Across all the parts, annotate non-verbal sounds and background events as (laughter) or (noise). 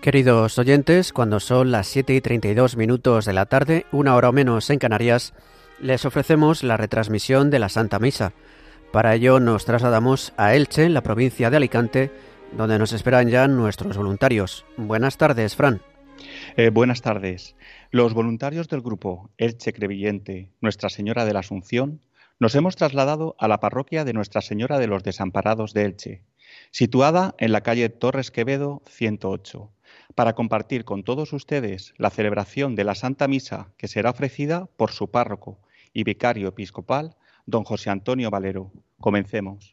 Queridos oyentes, cuando son las 7 y 32 minutos de la tarde, una hora o menos en Canarias, les ofrecemos la retransmisión de la Santa Misa. Para ello nos trasladamos a Elche, en la provincia de Alicante, donde nos esperan ya nuestros voluntarios. Buenas tardes, Fran. Eh, buenas tardes. Los voluntarios del grupo Elche Crevillente, Nuestra Señora de la Asunción, nos hemos trasladado a la parroquia de Nuestra Señora de los Desamparados de Elche, situada en la calle Torres Quevedo 108 para compartir con todos ustedes la celebración de la Santa Misa que será ofrecida por su párroco y vicario episcopal, don José Antonio Valero. Comencemos.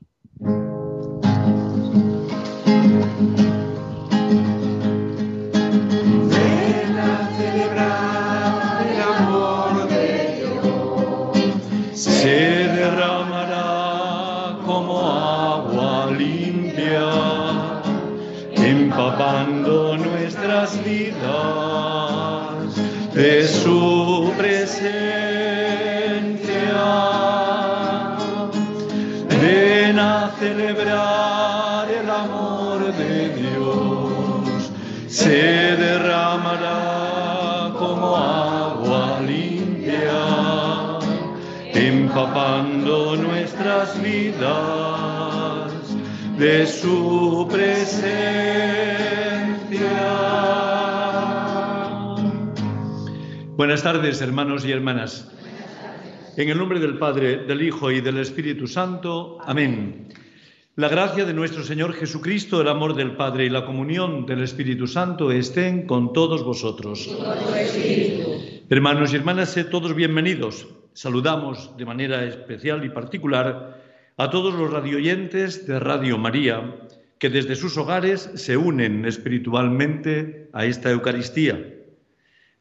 De su presencia. Buenas tardes, hermanos y hermanas. En el nombre del Padre, del Hijo y del Espíritu Santo. Amén. La gracia de nuestro Señor Jesucristo, el amor del Padre y la comunión del Espíritu Santo estén con todos vosotros. Hermanos y hermanas, sé todos bienvenidos. Saludamos de manera especial y particular a todos los radioyentes de Radio María que desde sus hogares se unen espiritualmente a esta Eucaristía.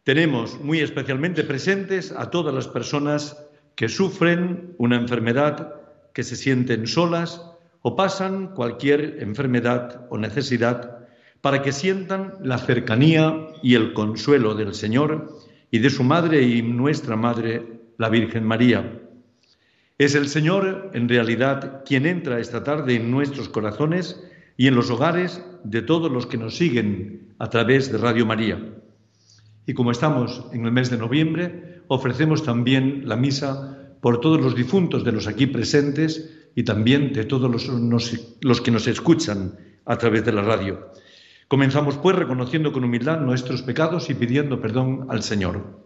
Tenemos muy especialmente presentes a todas las personas que sufren una enfermedad, que se sienten solas o pasan cualquier enfermedad o necesidad para que sientan la cercanía y el consuelo del Señor y de su Madre y nuestra Madre, la Virgen María. Es el Señor, en realidad, quien entra esta tarde en nuestros corazones y en los hogares de todos los que nos siguen a través de Radio María. Y como estamos en el mes de noviembre, ofrecemos también la misa por todos los difuntos de los aquí presentes y también de todos los, que nos escuchan a través de la radio. Comenzamos pues reconociendo con humildad nuestros pecados y pidiendo perdón al Señor.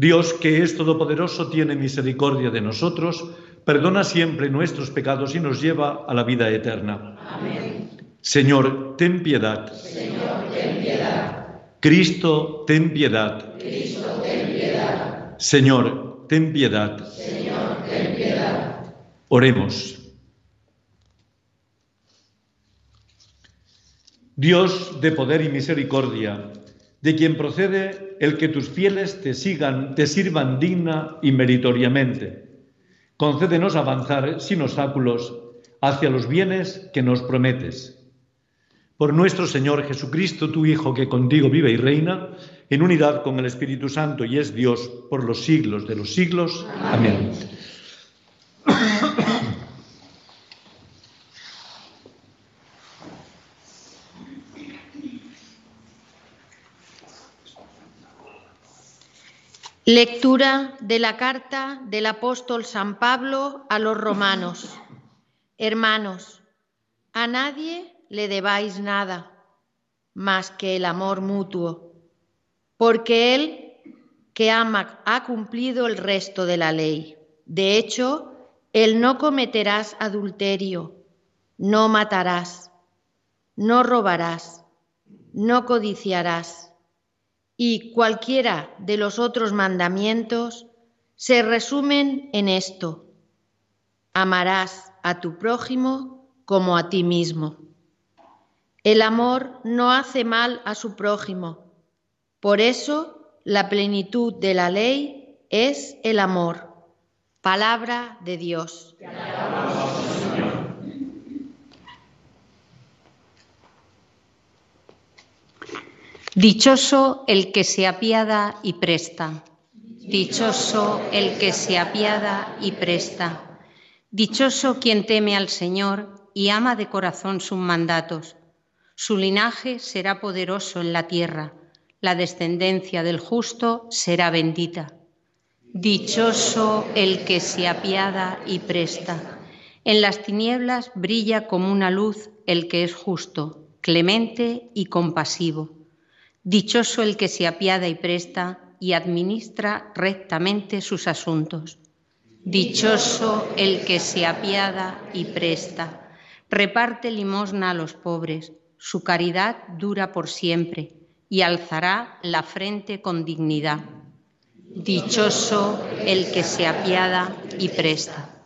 Dios, que es todopoderoso, tiene misericordia de nosotros, perdona siempre nuestros pecados y nos lleva a la vida eterna. Amén. Señor, ten piedad. Señor, ten piedad. Cristo, ten piedad. Cristo, ten piedad. Señor, ten piedad. Señor, ten piedad. Oremos. Dios de poder y misericordia, de quien procede el que tus fieles te sigan, te sirvan digna y meritoriamente. Concédenos avanzar sin obstáculos hacia los bienes que nos prometes por nuestro Señor Jesucristo, tu Hijo, que contigo vive y reina, en unidad con el Espíritu Santo y es Dios por los siglos de los siglos. Amén. (coughs) Lectura de la carta del apóstol San Pablo a los romanos. Hermanos, a nadie le debáis nada más que el amor mutuo, porque Él que ama ha cumplido el resto de la ley. De hecho, Él no cometerás adulterio, no matarás, no robarás, no codiciarás. Y cualquiera de los otros mandamientos se resumen en esto. Amarás a tu prójimo como a ti mismo. El amor no hace mal a su prójimo. Por eso la plenitud de la ley es el amor. Palabra de Dios. Dichoso el que se apiada y presta. Dichoso el que se apiada y presta. Dichoso quien teme al Señor y ama de corazón sus mandatos. Su linaje será poderoso en la tierra, la descendencia del justo será bendita. Dichoso el que se apiada y presta. En las tinieblas brilla como una luz el que es justo, clemente y compasivo. Dichoso el que se apiada y presta y administra rectamente sus asuntos. Dichoso el que se apiada y presta, reparte limosna a los pobres, su caridad dura por siempre y alzará la frente con dignidad. Dichoso el que se apiada y presta.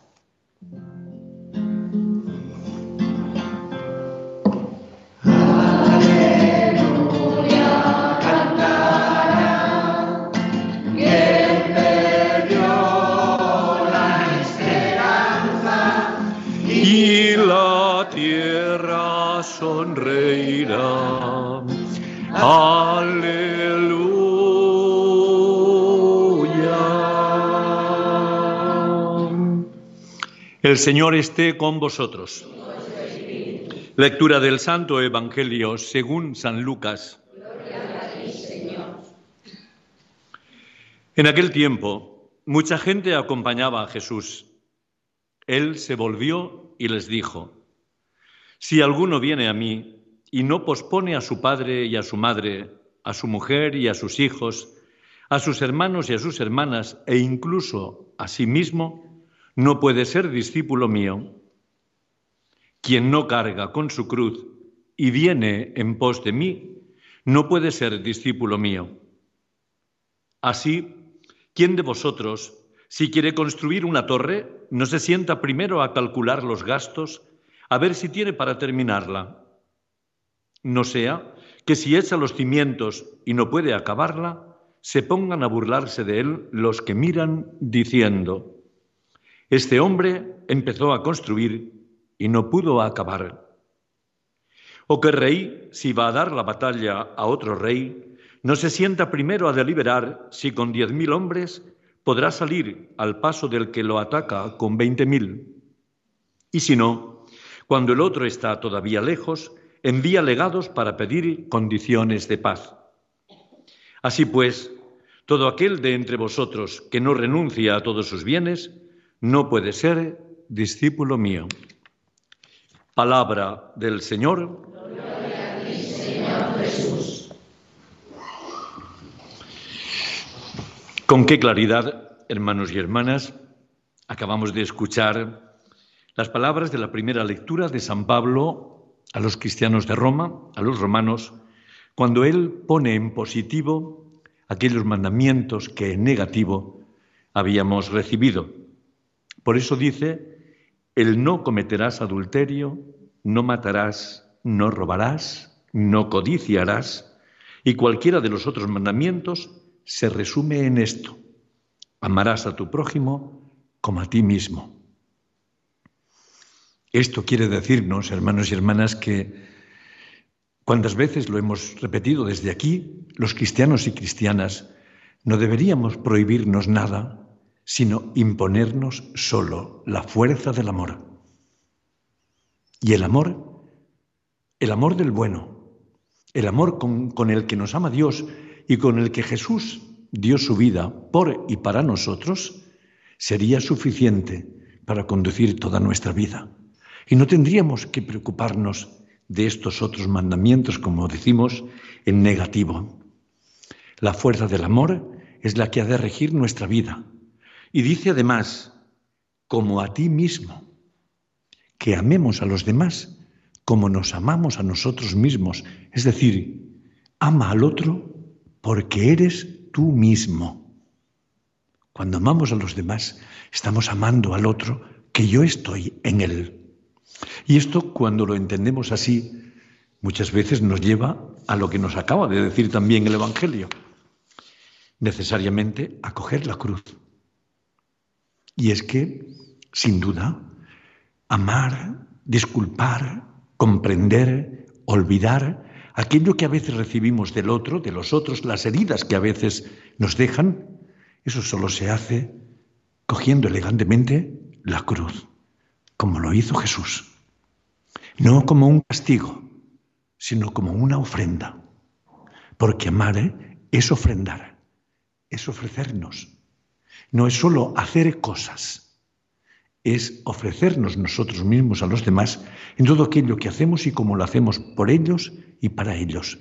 El Señor esté con vosotros. Lectura del Santo Evangelio según San Lucas. En aquel tiempo, mucha gente acompañaba a Jesús. Él se volvió y les dijo, Si alguno viene a mí y no pospone a su padre y a su madre, a su mujer y a sus hijos, a sus hermanos y a sus hermanas, e incluso a sí mismo, no puede ser discípulo mío. Quien no carga con su cruz y viene en pos de mí, no puede ser discípulo mío. Así, ¿quién de vosotros, si quiere construir una torre, no se sienta primero a calcular los gastos, a ver si tiene para terminarla? No sea que si echa los cimientos y no puede acabarla, se pongan a burlarse de él los que miran diciendo, este hombre empezó a construir y no pudo acabar. O que rey, si va a dar la batalla a otro rey, no se sienta primero a deliberar si con diez mil hombres podrá salir al paso del que lo ataca con veinte mil. Y si no, cuando el otro está todavía lejos, envía legados para pedir condiciones de paz. Así pues, todo aquel de entre vosotros que no renuncia a todos sus bienes, no puede ser discípulo mío. Palabra del Señor. Con qué claridad, hermanos y hermanas, acabamos de escuchar las palabras de la primera lectura de San Pablo a los cristianos de Roma, a los romanos, cuando él pone en positivo aquellos mandamientos que en negativo habíamos recibido. Por eso dice, el no cometerás adulterio, no matarás, no robarás, no codiciarás, y cualquiera de los otros mandamientos se resume en esto, amarás a tu prójimo como a ti mismo. Esto quiere decirnos, hermanos y hermanas, que cuántas veces lo hemos repetido desde aquí, los cristianos y cristianas, no deberíamos prohibirnos nada, sino imponernos solo la fuerza del amor. Y el amor, el amor del bueno, el amor con, el que nos ama Dios y con el que Jesús dio su vida por y para nosotros, sería suficiente para conducir toda nuestra vida. Y no tendríamos que preocuparnos de estos otros mandamientos, como decimos, en negativo. La fuerza del amor es la que ha de regir nuestra vida y dice además, como a ti mismo, que amemos a los demás como nos amamos a nosotros mismos. Es decir, ama al otro porque eres tú mismo. Cuando amamos a los demás, estamos amando al otro que yo estoy en él. Y esto, cuando lo entendemos así, muchas veces nos lleva a lo que nos acaba de decir también el Evangelio, necesariamente a coger la cruz. Y es que, sin duda, amar, disculpar, comprender, olvidar aquello que a veces recibimos del otro, de los otros, las heridas que a veces nos dejan, eso solo se hace cogiendo elegantemente la cruz, como lo hizo Jesús. No como un castigo, sino como una ofrenda. Porque amar es ofrendar, es ofrecernos. No es solo hacer cosas, es ofrecernos nosotros mismos a los demás en todo aquello que hacemos y como lo hacemos por ellos y para ellos.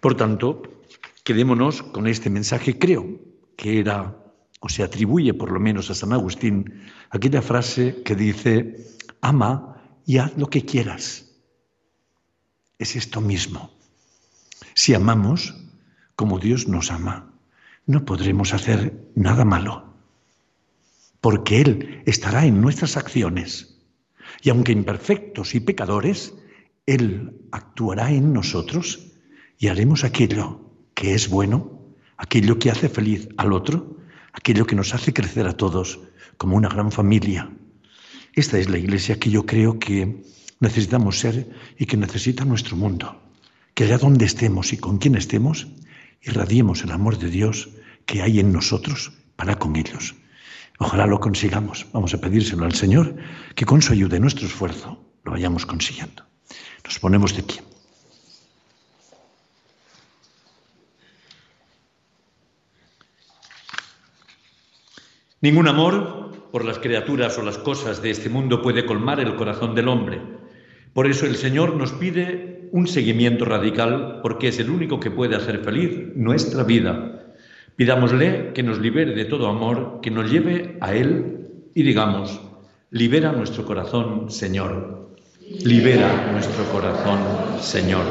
Por tanto, quedémonos con este mensaje, creo que era, o se atribuye por lo menos a San Agustín, aquella frase que dice, ama y haz lo que quieras. Es esto mismo. Si amamos como Dios nos ama, no podremos hacer nada malo, porque Él estará en nuestras acciones. Y aunque imperfectos y pecadores, Él actuará en nosotros y haremos aquello que es bueno, aquello que hace feliz al otro, aquello que nos hace crecer a todos como una gran familia. Esta es la iglesia que yo creo que necesitamos ser y que necesita nuestro mundo. Que allá donde estemos y con quien estemos, irradiemos el amor de Dios que hay en nosotros para con ellos. Ojalá lo consigamos. Vamos a pedírselo al Señor que con su ayuda y nuestro esfuerzo lo vayamos consiguiendo. Nos ponemos de pie. Ningún amor por las criaturas o las cosas de este mundo puede colmar el corazón del hombre. Por eso el Señor nos pide un seguimiento radical porque es el único que puede hacer feliz nuestra vida. Pidámosle que nos libere de todo amor, que nos lleve a Él y digamos, libera nuestro corazón, Señor. Libera nuestro corazón, Señor.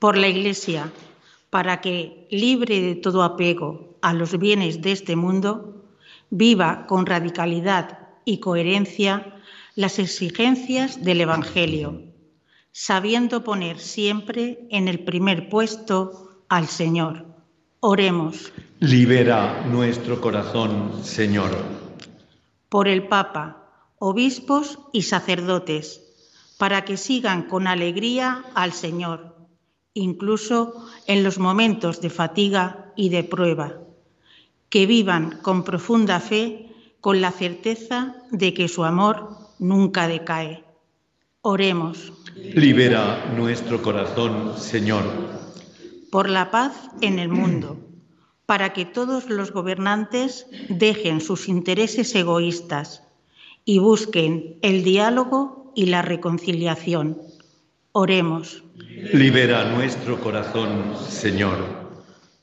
Por la Iglesia, para que, libre de todo apego a los bienes de este mundo, viva con radicalidad y coherencia las exigencias del Evangelio, sabiendo poner siempre en el primer puesto al Señor. Oremos. Libera nuestro corazón, Señor. Por el Papa, obispos y sacerdotes, para que sigan con alegría al Señor, incluso en los momentos de fatiga y de prueba que vivan con profunda fe, con la certeza de que su amor nunca decae. Oremos. Libera nuestro corazón, Señor. Por la paz en el mundo, para que todos los gobernantes dejen sus intereses egoístas y busquen el diálogo y la reconciliación. Oremos. Libera nuestro corazón, Señor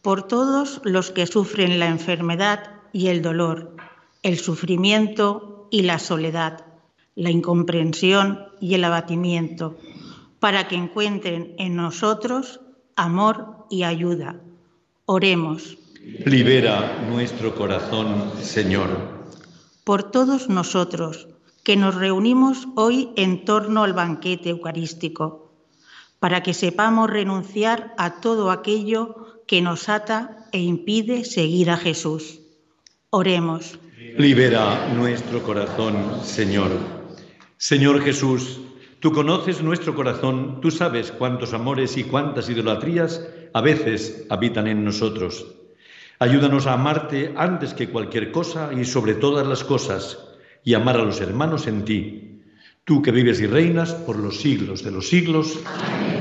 por todos los que sufren la enfermedad y el dolor, el sufrimiento y la soledad, la incomprensión y el abatimiento, para que encuentren en nosotros amor y ayuda. Oremos. Libera nuestro corazón, Señor. Por todos nosotros que nos reunimos hoy en torno al banquete eucarístico, para que sepamos renunciar a todo aquello que nos ata e impide seguir a Jesús. Oremos. Libera nuestro corazón, Señor. Señor Jesús, tú conoces nuestro corazón, tú sabes cuántos amores y cuántas idolatrías a veces habitan en nosotros. Ayúdanos a amarte antes que cualquier cosa y sobre todas las cosas, y amar a los hermanos en ti, tú que vives y reinas por los siglos de los siglos. Amén.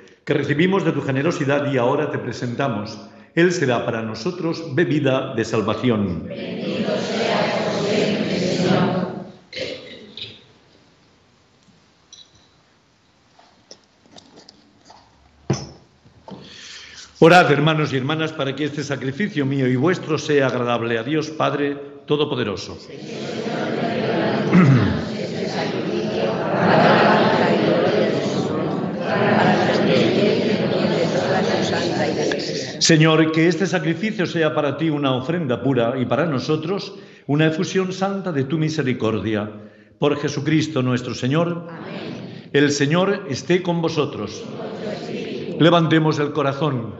que recibimos de tu generosidad y ahora te presentamos. Él será para nosotros bebida de salvación. Bendito sea siempre, Señor. Orad, hermanos y hermanas, para que este sacrificio mío y vuestro sea agradable a Dios Padre Todopoderoso. Señor, que este sacrificio sea para ti una ofrenda pura y para nosotros una efusión santa de tu misericordia. Por Jesucristo nuestro Señor. El Señor esté con vosotros. Levantemos el corazón.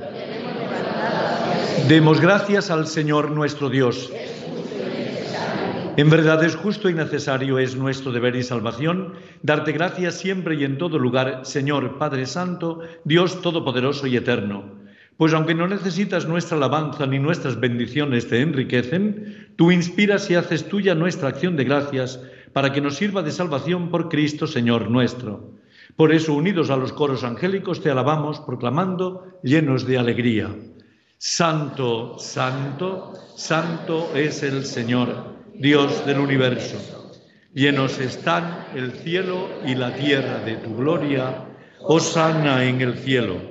Demos gracias al Señor nuestro Dios. En verdad es justo y necesario, es nuestro deber y salvación, darte gracias siempre y en todo lugar, Señor Padre Santo, Dios Todopoderoso y Eterno. Pues aunque no necesitas nuestra alabanza ni nuestras bendiciones te enriquecen, tú inspiras y haces tuya nuestra acción de gracias para que nos sirva de salvación por Cristo, Señor nuestro. Por eso, unidos a los coros angélicos, te alabamos, proclamando, llenos de alegría. Santo, santo, santo es el Señor, Dios del universo. Llenos están el cielo y la tierra de tu gloria. Osana en el cielo.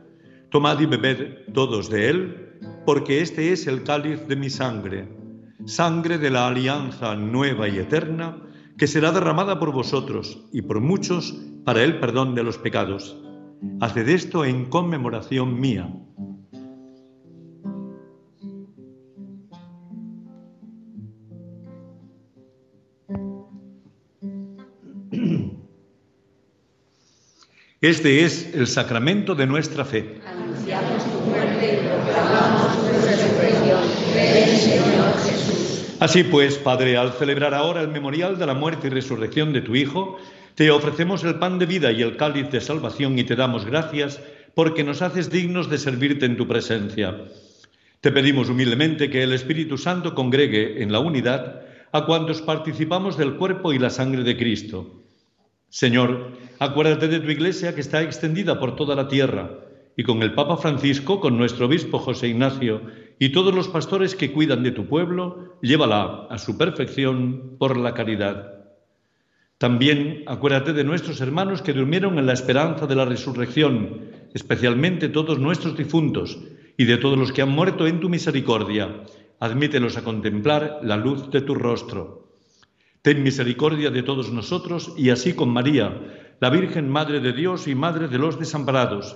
Tomad y bebed todos de él, porque este es el cáliz de mi sangre, sangre de la alianza nueva y eterna, que será derramada por vosotros y por muchos para el perdón de los pecados. Haced esto en conmemoración mía. Este es el sacramento de nuestra fe. Así pues, Padre, al celebrar ahora el memorial de la muerte y resurrección de tu Hijo, te ofrecemos el pan de vida y el cáliz de salvación y te damos gracias porque nos haces dignos de servirte en tu presencia. Te pedimos humildemente que el Espíritu Santo congregue en la unidad a cuantos participamos del cuerpo y la sangre de Cristo. Señor, acuérdate de tu iglesia que está extendida por toda la tierra, y con el Papa Francisco, con nuestro obispo José Ignacio y todos los pastores que cuidan de tu pueblo, llévala a su perfección por la caridad. También acuérdate de nuestros hermanos que durmieron en la esperanza de la resurrección, especialmente todos nuestros difuntos, y de todos los que han muerto en tu misericordia. Admítelos a contemplar la luz de tu rostro. Ten misericordia de todos nosotros y así con María, la Virgen Madre de Dios y Madre de los desamparados,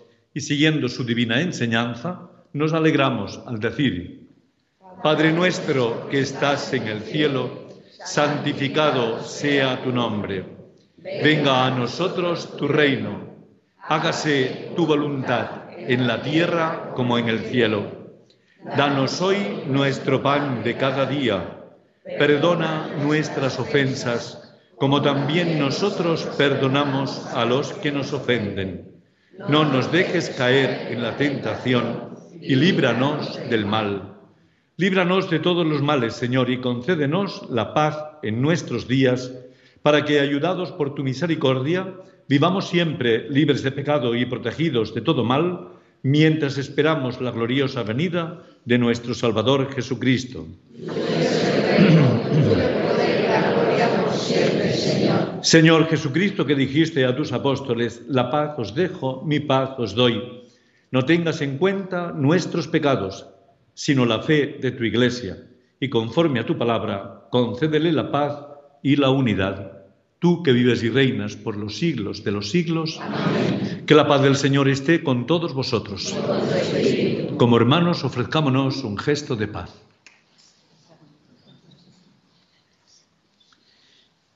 y siguiendo su divina enseñanza, nos alegramos al decir, Padre nuestro que estás en el cielo, santificado sea tu nombre. Venga a nosotros tu reino. Hágase tu voluntad en la tierra como en el cielo. Danos hoy nuestro pan de cada día Perdona nuestras ofensas, como también nosotros perdonamos a los que nos ofenden. No nos dejes caer en la tentación y líbranos del mal. Líbranos de todos los males, Señor, y concédenos la paz en nuestros días, para que, ayudados por tu misericordia, vivamos siempre libres de pecado y protegidos de todo mal, mientras esperamos la gloriosa venida de nuestro Salvador Jesucristo. Señor Jesucristo, que dijiste a tus apóstoles, la paz os dejo, mi paz os doy. No tengas en cuenta nuestros pecados, sino la fe de tu Iglesia, y conforme a tu palabra, concédele la paz y la unidad. Tú que vives y reinas por los siglos de los siglos, que la paz del Señor esté con todos vosotros. Como hermanos, ofrezcámonos un gesto de paz.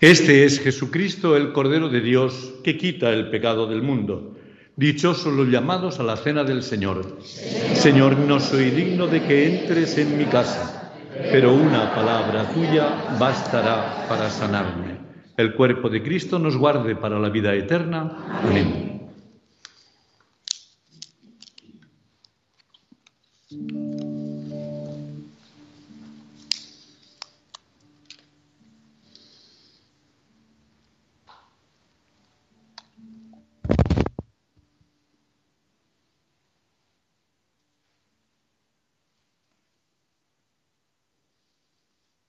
Este es Jesucristo, el Cordero de Dios, que quita el pecado del mundo. Dichosos los llamados a la cena del Señor. Señor, no soy digno de que entres en mi casa, pero una palabra tuya bastará para sanarme. El cuerpo de Cristo nos guarde para la vida eterna.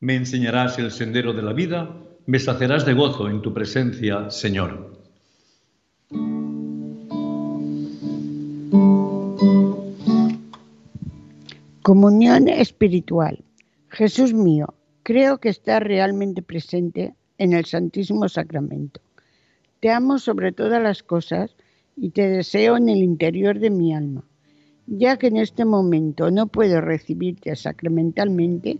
Me enseñarás el sendero de la vida, me sacerás de gozo en tu presencia, Señor. Comunión espiritual. Jesús mío, creo que estás realmente presente en el Santísimo Sacramento. Te amo sobre todas las cosas y te deseo en el interior de mi alma. Ya que en este momento no puedo recibirte sacramentalmente,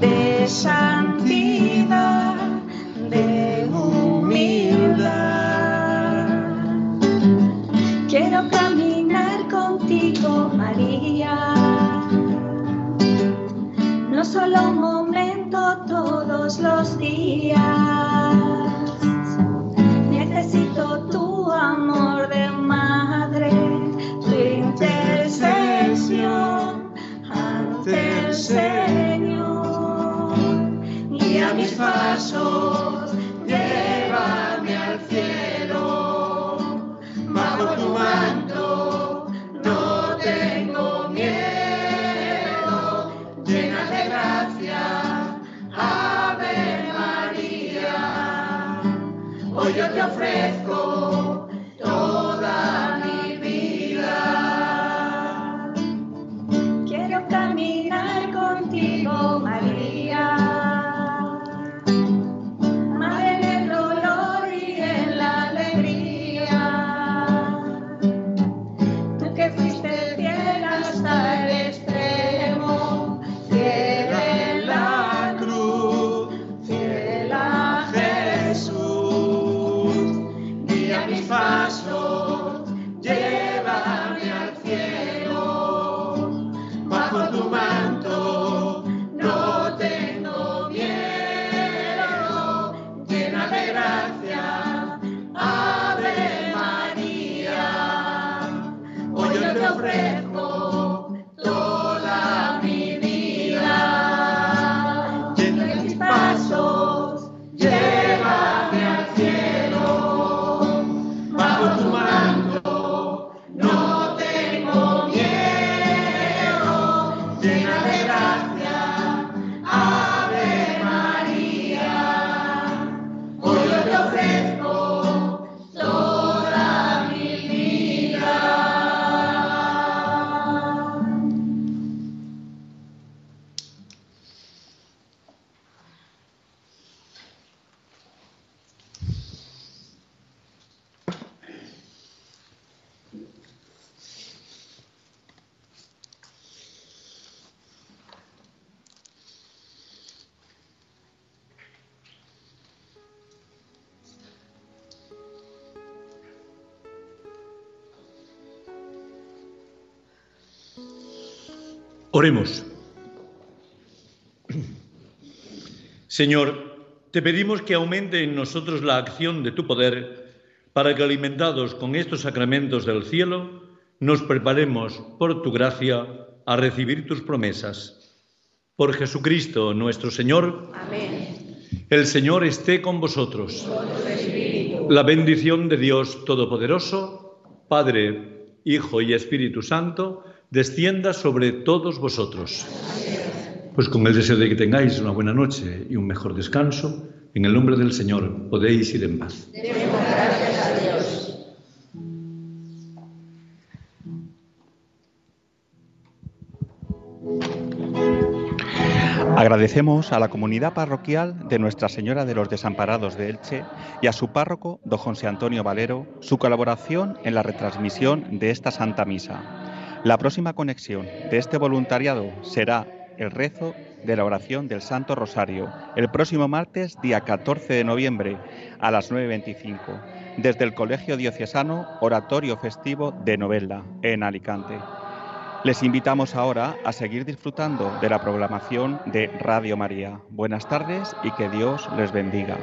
de santidad, de humildad. Quiero caminar contigo, María. No solo un momento, todos los días. Necesito tu amor de madre, tu intercesión ante el Señor. Mis pasos, Oremos. Señor, te pedimos que aumente en nosotros la acción de tu poder para que alimentados con estos sacramentos del cielo, nos preparemos por tu gracia a recibir tus promesas. Por Jesucristo nuestro Señor. Amén. El Señor esté con vosotros. La bendición de Dios Todopoderoso, Padre, Hijo y Espíritu Santo, descienda sobre todos vosotros. Pues con el deseo de que tengáis una buena noche y un mejor descanso, en el nombre del Señor podéis ir en paz. Gracias a Dios. Agradecemos a la comunidad parroquial de Nuestra Señora de los Desamparados de Elche y a su párroco, don José Antonio Valero, su colaboración en la retransmisión de esta Santa Misa. La próxima conexión de este voluntariado será el rezo de la oración del Santo Rosario el próximo martes, día 14 de noviembre, a las 9.25, desde el Colegio Diocesano Oratorio Festivo de Novella, en Alicante. Les invitamos ahora a seguir disfrutando de la programación de Radio María. Buenas tardes y que Dios les bendiga.